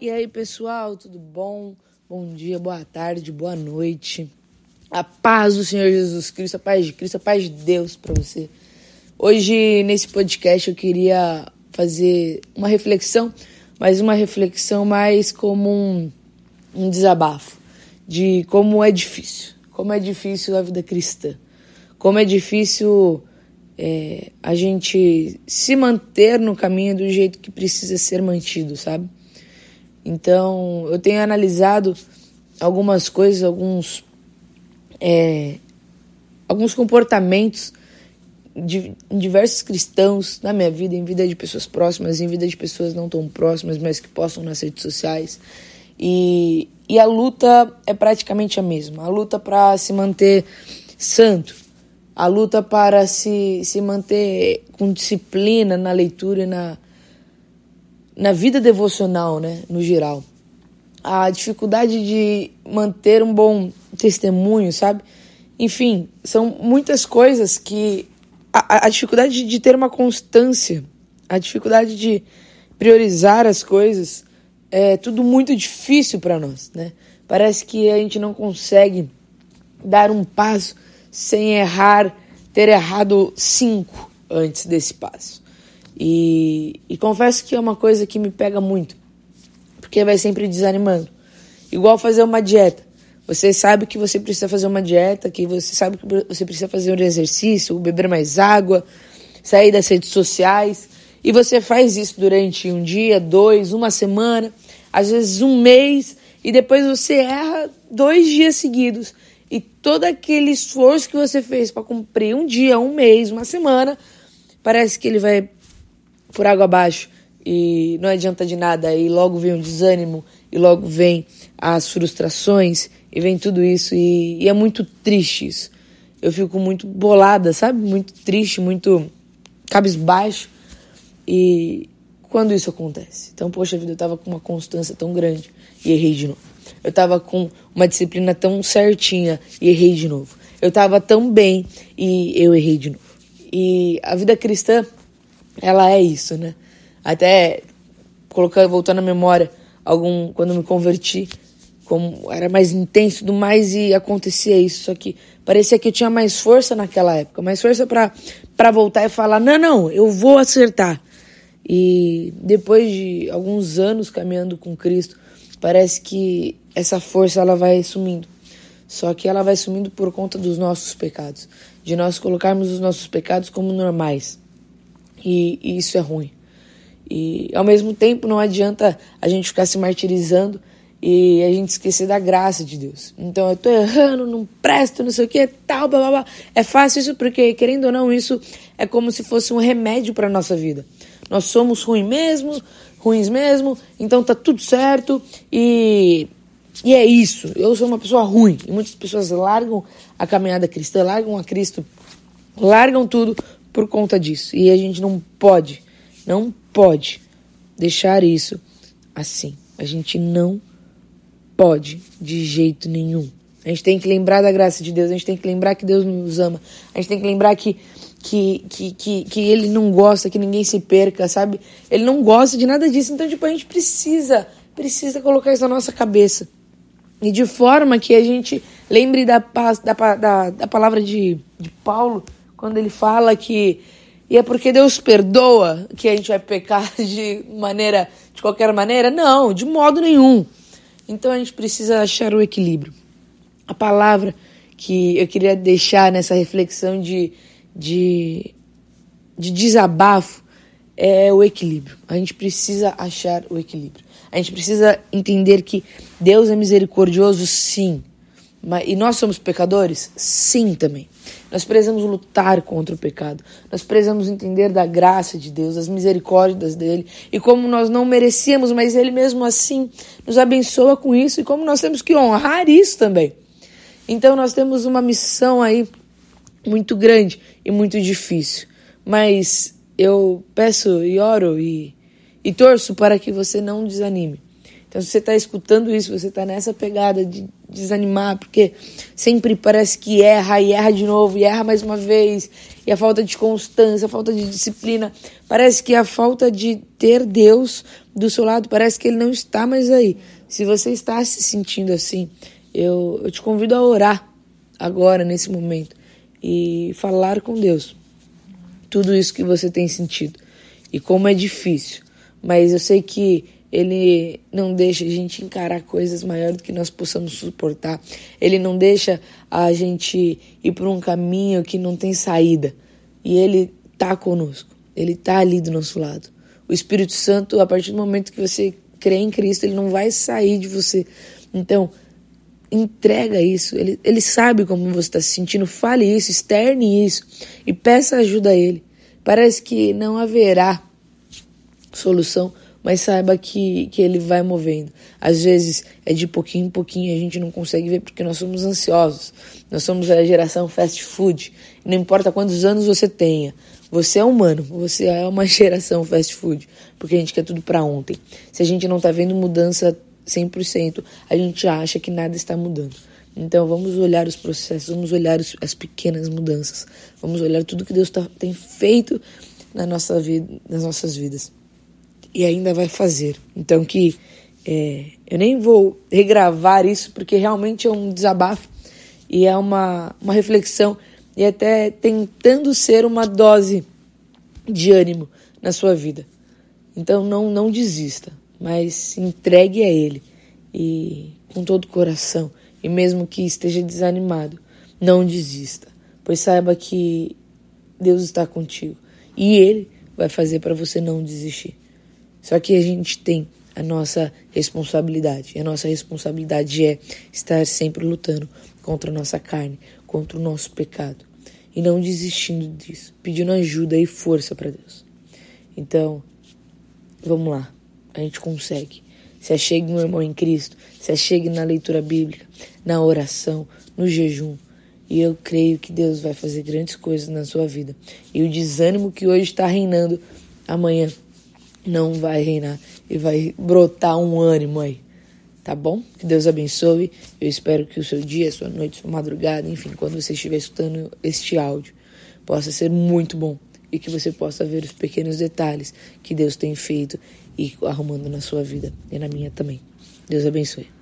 E aí, pessoal, tudo bom? Bom dia, boa tarde, boa noite. A paz do Senhor Jesus Cristo, a paz de Cristo, a paz de Deus para você. Hoje, nesse podcast, eu queria fazer uma reflexão, mas uma reflexão mais como um, um desabafo de como é difícil, como é difícil a vida cristã, como é difícil é, a gente se manter no caminho do jeito que precisa ser mantido, sabe? Então, eu tenho analisado algumas coisas, alguns, é, alguns comportamentos de, em diversos cristãos na minha vida, em vida de pessoas próximas, em vida de pessoas não tão próximas, mas que possam nas redes sociais. E, e a luta é praticamente a mesma. A luta para se manter santo, a luta para se, se manter com disciplina na leitura e na, na vida devocional, né, no geral. A dificuldade de manter um bom testemunho, sabe? Enfim, são muitas coisas que. A, a dificuldade de ter uma constância, a dificuldade de priorizar as coisas, é tudo muito difícil para nós, né? Parece que a gente não consegue dar um passo sem errar, ter errado cinco antes desse passo. E, e confesso que é uma coisa que me pega muito, porque vai sempre desanimando. Igual fazer uma dieta. Você sabe que você precisa fazer uma dieta, que você sabe que você precisa fazer um exercício, beber mais água, sair das redes sociais. E você faz isso durante um dia, dois, uma semana, às vezes um mês, e depois você erra dois dias seguidos. E todo aquele esforço que você fez para cumprir um dia, um mês, uma semana, parece que ele vai por água abaixo e não adianta de nada. E logo vem o desânimo, e logo vem as frustrações, e vem tudo isso. E, e é muito triste isso. Eu fico muito bolada, sabe? Muito triste, muito cabisbaixo. E quando isso acontece? Então, poxa vida, eu tava com uma constância tão grande e errei de novo. Eu tava com uma disciplina tão certinha e errei de novo. Eu tava tão bem e eu errei de novo. E a vida cristã ela é isso, né? Até colocando, voltando à memória, algum quando me converti, como era mais intenso, do mais e acontecia isso, só que parecia que eu tinha mais força naquela época, mais força para para voltar e falar: "Não, não, eu vou acertar". E depois de alguns anos caminhando com Cristo, parece que essa força ela vai sumindo. Só que ela vai sumindo por conta dos nossos pecados, de nós colocarmos os nossos pecados como normais. E, e isso é ruim. E ao mesmo tempo não adianta a gente ficar se martirizando e a gente esquecer da graça de Deus. Então eu tô errando, não presto, não sei o que, tal, blá, blá, blá. É fácil isso porque, querendo ou não, isso é como se fosse um remédio para nossa vida. Nós somos ruins mesmo, ruins mesmo, então tá tudo certo e e é isso. Eu sou uma pessoa ruim e muitas pessoas largam a caminhada cristã, largam a Cristo, largam tudo por conta disso. E a gente não pode, não pode deixar isso assim. A gente não pode de jeito nenhum. A gente tem que lembrar da graça de Deus, a gente tem que lembrar que Deus nos ama, a gente tem que lembrar que, que, que, que, que Ele não gosta que ninguém se perca, sabe? Ele não gosta de nada disso, então, tipo, a gente precisa, precisa colocar isso na nossa cabeça. E de forma que a gente lembre da, da, da, da palavra de, de Paulo, quando ele fala que e é porque Deus perdoa que a gente vai pecar de maneira, de qualquer maneira? Não, de modo nenhum. Então a gente precisa achar o equilíbrio. A palavra que eu queria deixar nessa reflexão de, de, de desabafo é o equilíbrio. A gente precisa achar o equilíbrio. A gente precisa entender que Deus é misericordioso, sim. Mas, e nós somos pecadores? Sim, também. Nós precisamos lutar contra o pecado. Nós precisamos entender da graça de Deus, das misericórdias dele e como nós não merecíamos, mas ele mesmo assim nos abençoa com isso e como nós temos que honrar isso também. Então nós temos uma missão aí muito grande e muito difícil. Mas eu peço e oro e, e torço para que você não desanime. Então, se você está escutando isso, você está nessa pegada de desanimar, porque sempre parece que erra e erra de novo e erra mais uma vez. E a falta de constância, a falta de disciplina. Parece que a falta de ter Deus do seu lado, parece que Ele não está mais aí. Se você está se sentindo assim, eu, eu te convido a orar agora, nesse momento, e falar com Deus tudo isso que você tem sentido e como é difícil. Mas eu sei que ele não deixa a gente encarar coisas maiores do que nós possamos suportar. Ele não deixa a gente ir por um caminho que não tem saída. E ele tá conosco. Ele tá ali do nosso lado. O Espírito Santo, a partir do momento que você crê em Cristo, ele não vai sair de você. Então, entrega isso. Ele, ele sabe como você está se sentindo. Fale isso, externe isso e peça ajuda a ele. Parece que não haverá solução, mas saiba que, que ele vai movendo. Às vezes é de pouquinho em pouquinho, a gente não consegue ver porque nós somos ansiosos. Nós somos a geração fast food. Não importa quantos anos você tenha, você é humano, você é uma geração fast food, porque a gente quer tudo para ontem. Se a gente não tá vendo mudança 100%, a gente acha que nada está mudando. Então vamos olhar os processos, vamos olhar os, as pequenas mudanças, vamos olhar tudo que Deus tá, tem feito na nossa vida, nas nossas vidas e ainda vai fazer. Então que é, eu nem vou regravar isso porque realmente é um desabafo e é uma, uma reflexão e até tentando ser uma dose de ânimo na sua vida. Então não não desista, mas entregue a ele e com todo o coração e mesmo que esteja desanimado, não desista, pois saiba que Deus está contigo e ele vai fazer para você não desistir. Só que a gente tem a nossa responsabilidade. E a nossa responsabilidade é estar sempre lutando contra a nossa carne, contra o nosso pecado. E não desistindo disso, pedindo ajuda e força para Deus. Então, vamos lá, a gente consegue. Se achegue no irmão em Cristo, se achegue na leitura bíblica, na oração, no jejum. E eu creio que Deus vai fazer grandes coisas na sua vida. E o desânimo que hoje está reinando, amanhã não vai reinar e vai brotar um ânimo aí. Tá bom? Que Deus abençoe. Eu espero que o seu dia, sua noite, sua madrugada, enfim, quando você estiver escutando este áudio, possa ser muito bom e que você possa ver os pequenos detalhes que Deus tem feito e arrumando na sua vida e na minha também. Deus abençoe.